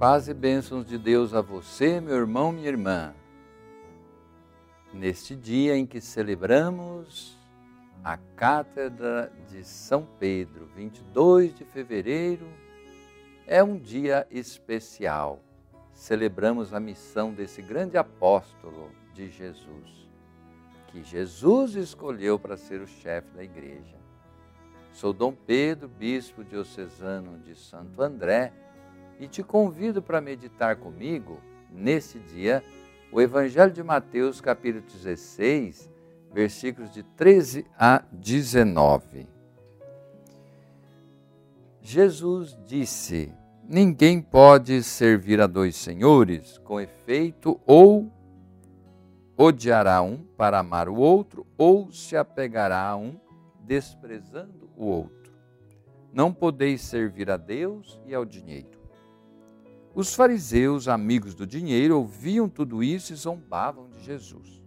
Paz e bênçãos de Deus a você, meu irmão, minha irmã. Neste dia em que celebramos a Cátedra de São Pedro, 22 de fevereiro, é um dia especial. Celebramos a missão desse grande apóstolo de Jesus, que Jesus escolheu para ser o chefe da igreja. Sou Dom Pedro, bispo diocesano de Santo André, e te convido para meditar comigo, nesse dia, o Evangelho de Mateus, capítulo 16, versículos de 13 a 19. Jesus disse: Ninguém pode servir a dois senhores, com efeito, ou odiará um para amar o outro, ou se apegará a um, desprezando o outro. Não podeis servir a Deus e ao dinheiro. Os fariseus, amigos do dinheiro, ouviam tudo isso e zombavam de Jesus.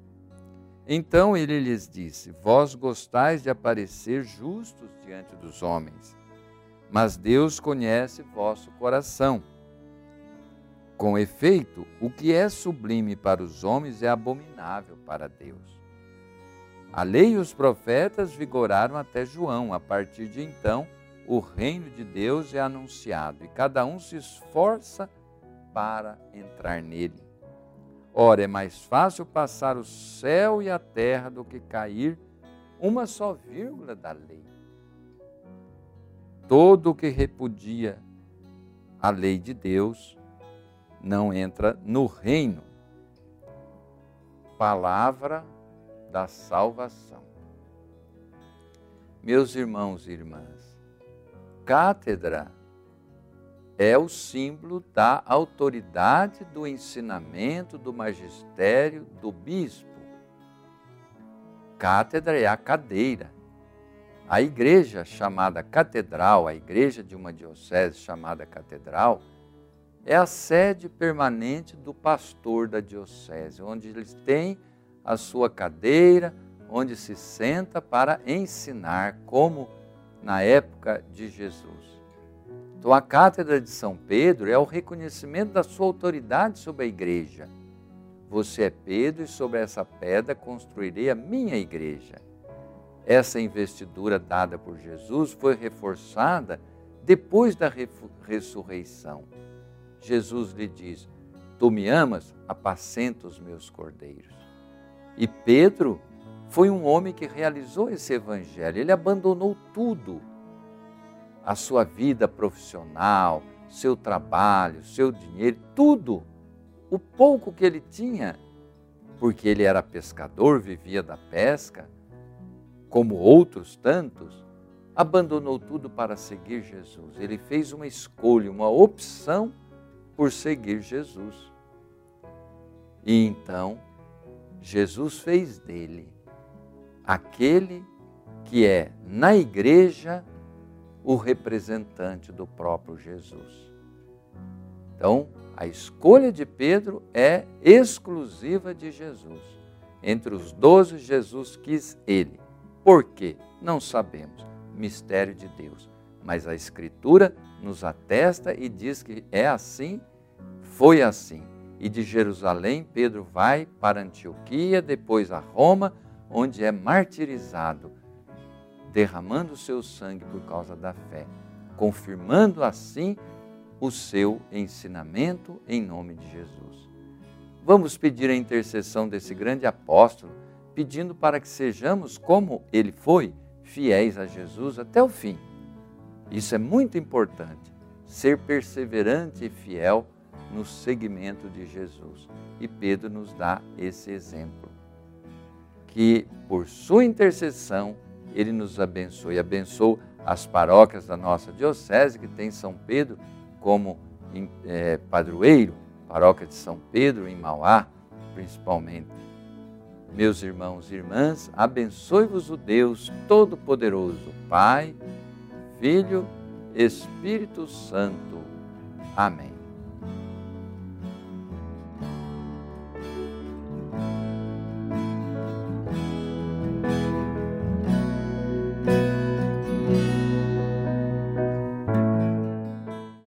Então ele lhes disse: Vós gostais de aparecer justos diante dos homens, mas Deus conhece vosso coração. Com efeito, o que é sublime para os homens é abominável para Deus. A lei e os profetas vigoraram até João. A partir de então, o reino de Deus é anunciado e cada um se esforça para entrar nele. Ora, é mais fácil passar o céu e a terra do que cair uma só vírgula da lei. Todo o que repudia a lei de Deus não entra no reino. Palavra da salvação. Meus irmãos e irmãs, cátedra é o símbolo da autoridade do ensinamento, do magistério, do bispo. Cátedra é a cadeira. A igreja chamada catedral, a igreja de uma diocese chamada catedral, é a sede permanente do pastor da diocese, onde eles têm a sua cadeira, onde se senta para ensinar, como na época de Jesus. Então, a cátedra de São Pedro é o reconhecimento da sua autoridade sobre a igreja. Você é Pedro e sobre essa pedra construirei a minha igreja. Essa investidura dada por Jesus foi reforçada depois da ressurreição. Jesus lhe diz: Tu me amas, apacenta os meus cordeiros. E Pedro foi um homem que realizou esse evangelho. Ele abandonou tudo a sua vida profissional, seu trabalho, seu dinheiro, tudo, o pouco que ele tinha, porque ele era pescador, vivia da pesca, como outros tantos, abandonou tudo para seguir Jesus. Ele fez uma escolha, uma opção por seguir Jesus. E então, Jesus fez dele aquele que é na igreja o representante do próprio Jesus. Então, a escolha de Pedro é exclusiva de Jesus. Entre os doze, Jesus quis ele. Por quê? Não sabemos. Mistério de Deus. Mas a Escritura nos atesta e diz que é assim, foi assim. E de Jerusalém, Pedro vai para Antioquia, depois a Roma, onde é martirizado derramando o seu sangue por causa da fé, confirmando assim o seu ensinamento em nome de Jesus. Vamos pedir a intercessão desse grande apóstolo, pedindo para que sejamos como ele foi, fiéis a Jesus até o fim. Isso é muito importante, ser perseverante e fiel no seguimento de Jesus. E Pedro nos dá esse exemplo. Que por sua intercessão ele nos abençoe. Abençoe as paróquias da nossa diocese, que tem São Pedro como é, padroeiro, paróquia de São Pedro, em Mauá, principalmente. Meus irmãos e irmãs, abençoe-vos o Deus Todo-Poderoso, Pai, Filho, Espírito Santo. Amém.